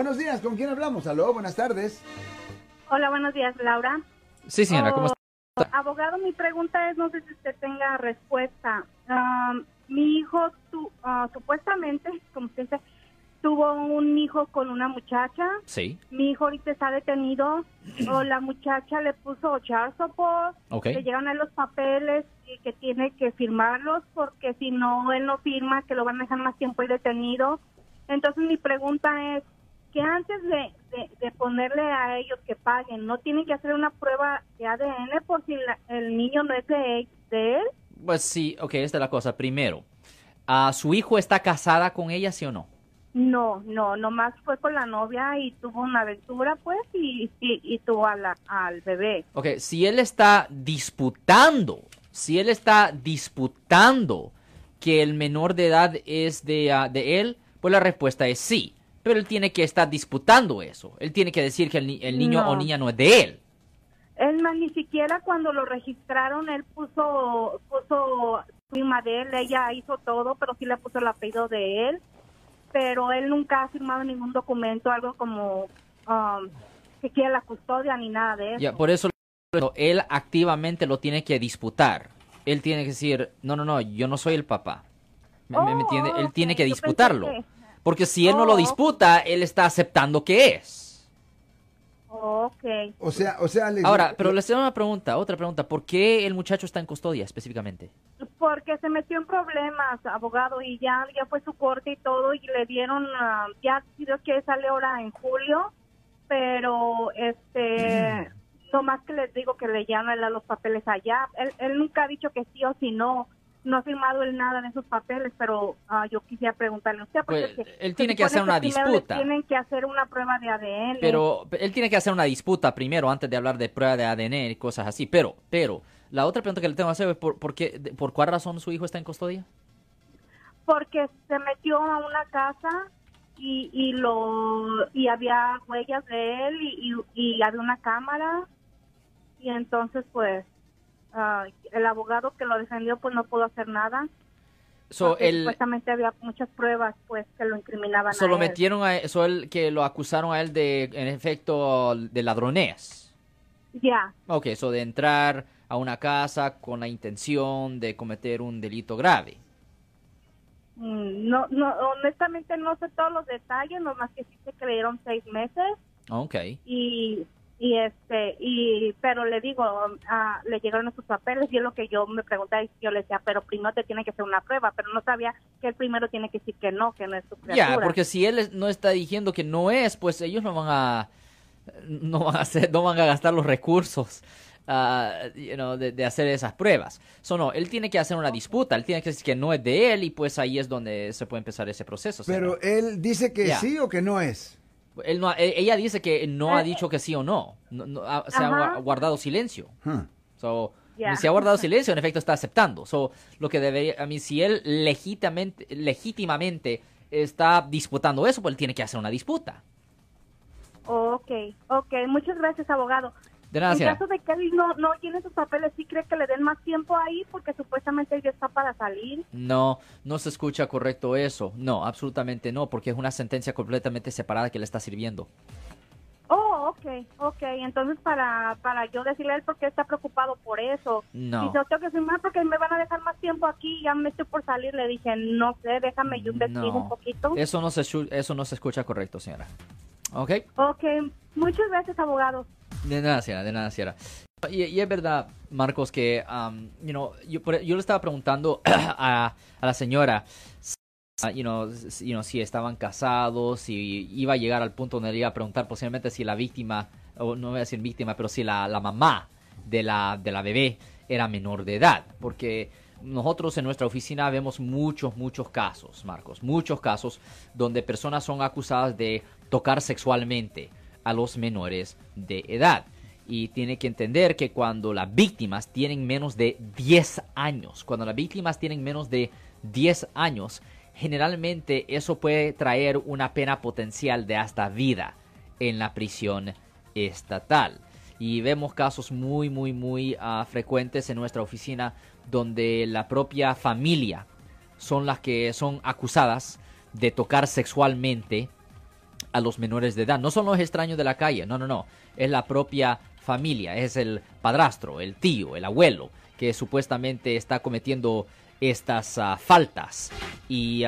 Buenos días, ¿con quién hablamos? Aló, buenas tardes. Hola, buenos días, Laura. Sí, señora, ¿cómo Oh, está? Abogado, mi pregunta es, no sé si usted tenga respuesta. Um, mi hijo, tu- ah, supuestamente, como usted dice, tuvo un hijo con una muchacha. Sí, Mi hijo ahorita está detenido. o la muchacha le puso child support. ok. Le llegan a los papeles y que tiene que firmarlos porque si no, él no firma, que lo van a dejar más tiempo ahí detenido. Entonces mi pregunta es que antes de, de- de ponerle a ellos que paguen, ¿no tienen que hacer una prueba de ADN por si la- el niño no es de, de él? Pues sí, ok, esta es la cosa. Primero, ¿a ¿su hijo está casada con ella, sí o no? No, no, nomás fue con la novia y tuvo una aventura, pues, y, y, y tuvo a la- al bebé. Ok, si él está disputando, si él está disputando que el menor de edad es de, ah, de él, pues la respuesta es sí. Pero él tiene que estar disputando eso. Él tiene que decir que el, el niño No. o niña no es de él. Él más ni siquiera cuando lo registraron, él puso, puso firma de él, ella hizo todo, pero sí le puso el apellido de él, pero él nunca ha firmado ningún documento, algo como um, que quiera la custodia ni nada de eso. Ya, por eso él activamente lo tiene que disputar. Él tiene que decir, no, no, no, yo no soy el papá. ¿Me, me Oh, entiende? Él tiene que disputarlo. Que- Porque si él no lo Oh, disputa, él está aceptando que es. Ok. O sea, o sea, les- Ahora, pero les tengo una pregunta, otra pregunta. ¿Por qué el muchacho está en custodia específicamente? Porque se metió en problemas, abogado, y ya, ya fue su corte y todo, y le dieron, ah, ya creo que sale ahora en julio, pero este, no más que les digo que le llaman a los papeles allá. Él, él nunca ha dicho que sí o si no, no ha firmado él nada en esos papeles, pero ah, yo quisiera preguntarle a usted. Porque Pues, él tiene que hacer una le disputa. Tienen que hacer una prueba de ADN. Pero él tiene que hacer una disputa primero antes de hablar de prueba de ADN y cosas así. Pero, pero, la otra pregunta que le tengo que hacer es por, por, qué, de- por cuál razón su hijo está en custodia. porque se metió a una casa y, y lo y había huellas de él y, y- y había una cámara y entonces pues ah, el abogado que lo defendió pues no pudo hacer nada So, él, supuestamente había muchas pruebas pues que lo incriminaban solo metieron a so, él, que lo acusaron a él de, en efecto, de ladronés. ya Ok, eso de entrar a una casa con la intención de cometer un delito grave. Mm, no no honestamente no sé todos los detalles nomás que sí se creyeron seis meses Ok. y y este y pero le digo ah, le llegaron esos papeles y es lo que yo me preguntaba y yo le decía pero primero te tiene que hacer una prueba pero no sabía que él primero tiene que decir que no que no es su criatura Ya, porque si él no está diciendo que no es, pues ellos no van a no van a hacer, no van a gastar los recursos ah, you know, de, de hacer esas pruebas. So, no, él tiene que hacer una disputa, él tiene que decir que no es de él y pues ahí es donde se puede empezar ese proceso. pero él dice que Ya. sí o que no es. Él no, e- ella dice que no ha Eh, dicho que sí o no, No- no, ha- se ha Ajá. guardado silencio. Huh. So, Ya. Si ha guardado silencio, en efecto está aceptando. So, lo que debería, a mí, si él legítimamente, legítimamente está disputando eso, pues él tiene que hacer una disputa. okay okay muchas gracias abogado De nada, en caso de que él no no tiene sus papeles sí cree que le den más tiempo ahí porque supuestamente ya está para salir No, no se escucha correcto eso. No, absolutamente no, porque es una sentencia completamente separada que le está sirviendo. Oh, ok, ok. Entonces, para, para yo decirle a él por qué está preocupado por eso. No. Y yo tengo que firmar porque me van a dejar más tiempo aquí. Ya me estoy por salir. Le dije, no sé, déjame yo investigo No. un poquito. Eso no se eso no se escucha correcto, señora. ¿Ok? Ok, muchas gracias, abogado. De nada, señora, de nada, señora. Y, y es verdad, Marcos, que um, you know, yo, yo le estaba preguntando a, a la señora ah, you know, you know, si estaban casados, si iba a llegar al punto donde le iba a preguntar posiblemente si la víctima, o no voy a decir víctima, pero si la, la mamá de la, de la bebé era menor de edad. Porque nosotros en nuestra oficina vemos muchos, muchos casos, Marcos, muchos casos donde personas son acusadas de tocar sexualmente a los menores de edad. Y tiene que entender que cuando las víctimas tienen menos de 10 años, cuando las víctimas tienen menos de 10 años, generalmente eso puede traer una pena potencial de hasta vida en la prisión estatal. Y vemos casos muy, muy, muy ah, frecuentes en nuestra oficina donde la propia familia son las que son acusadas de tocar sexualmente a los menores de edad. No son los extraños de la calle, no, no, no. Es la propia familia, es el padrastro, el tío, el abuelo, que supuestamente está cometiendo estas ah, faltas. Y,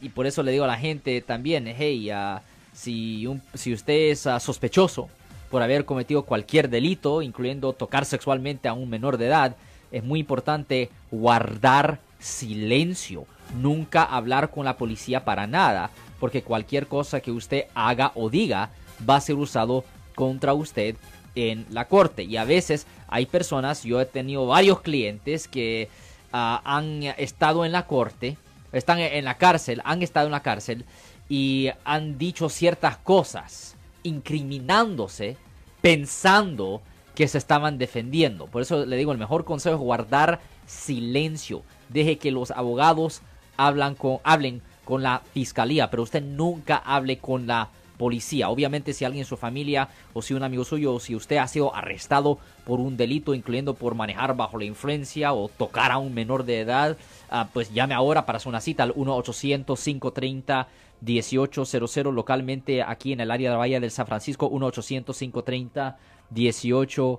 y, por eso le digo a la gente también, hey, uh, si, si usted es ah, sospechoso por haber cometido cualquier delito, incluyendo tocar sexualmente a un menor de edad, es muy importante guardar silencio, nunca hablar con la policía para nada, porque cualquier cosa que usted haga o diga va a ser usado contra usted en la corte. Y a veces hay personas, yo he tenido varios clientes que ah, han estado en la corte, están en la cárcel, han estado en la cárcel y han dicho ciertas cosas, incriminándose, pensando que se estaban defendiendo. Por eso le digo, el mejor consejo es guardar silencio. Deje que los abogados hablan con, hablen con la fiscalía, pero usted nunca hable con la policía. Obviamente si alguien en su familia o si un amigo suyo o si usted ha sido arrestado por un delito, incluyendo por manejar bajo la influencia o tocar a un menor de edad, ah, pues llame ahora para hacer una cita al 1-800-530. 1800 localmente aquí en el área de la Bahía del San Francisco 1-800-530-1800.